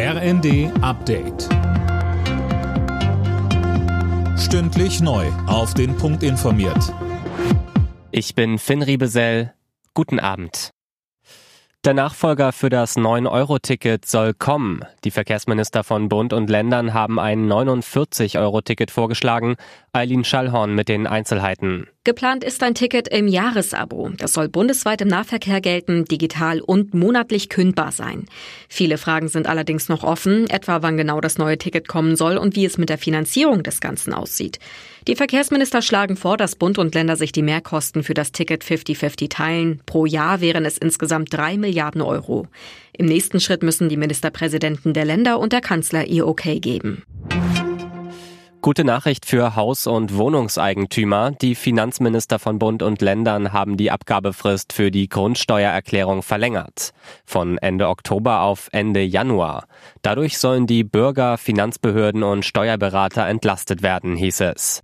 RND Update. Stündlich neu. Auf den Punkt informiert. Ich bin Finn Riebesell. Guten Abend. Der Nachfolger für das 9-Euro-Ticket soll kommen. Die Verkehrsminister von Bund und Ländern haben ein 49-Euro-Ticket vorgeschlagen. Eileen Schallhorn mit den Einzelheiten. Geplant ist ein Ticket im Jahresabo. Das soll bundesweit im Nahverkehr gelten, digital und monatlich kündbar sein. Viele Fragen sind allerdings noch offen, etwa wann genau das neue Ticket kommen soll und wie es mit der Finanzierung des Ganzen aussieht. Die Verkehrsminister schlagen vor, dass Bund und Länder sich die Mehrkosten für das Ticket 50-50 teilen. Pro Jahr wären es insgesamt drei Milliarden Euro. Im nächsten Schritt müssen die Ministerpräsidenten der Länder und der Kanzler ihr Okay geben. Gute Nachricht für Haus- und Wohnungseigentümer. Die Finanzminister von Bund und Ländern haben die Abgabefrist für die Grundsteuererklärung verlängert. Von Ende Oktober auf Ende Januar. Dadurch sollen die Bürger, Finanzbehörden und Steuerberater entlastet werden, hieß es.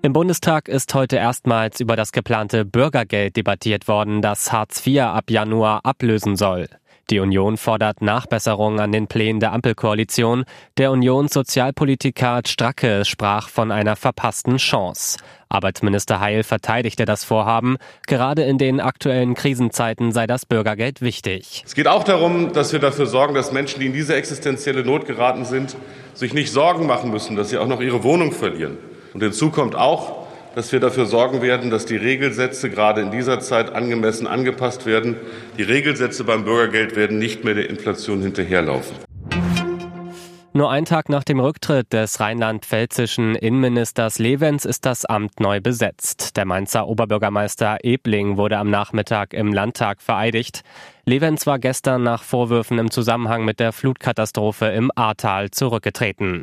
Im Bundestag ist heute erstmals über das geplante Bürgergeld debattiert worden, das Hartz IV ab Januar ablösen soll. Die Union fordert Nachbesserungen an den Plänen der Ampelkoalition. Der Unionssozialpolitiker Stracke sprach von einer verpassten Chance. Arbeitsminister Heil verteidigte das Vorhaben. Gerade in den aktuellen Krisenzeiten sei das Bürgergeld wichtig. Es geht auch darum, dass wir dafür sorgen, dass Menschen, die in diese existenzielle Not geraten sind, sich nicht Sorgen machen müssen, dass sie auch noch ihre Wohnung verlieren. Und hinzu kommt auch, dass wir dafür sorgen werden, dass die Regelsätze gerade in dieser Zeit angemessen angepasst werden. Die Regelsätze beim Bürgergeld werden nicht mehr der Inflation hinterherlaufen. Nur ein Tag nach dem Rücktritt des rheinland-pfälzischen Innenministers Levens ist das Amt neu besetzt. Der Mainzer Oberbürgermeister Ebling wurde am Nachmittag im Landtag vereidigt. Levens war gestern nach Vorwürfen im Zusammenhang mit der Flutkatastrophe im Ahrtal zurückgetreten.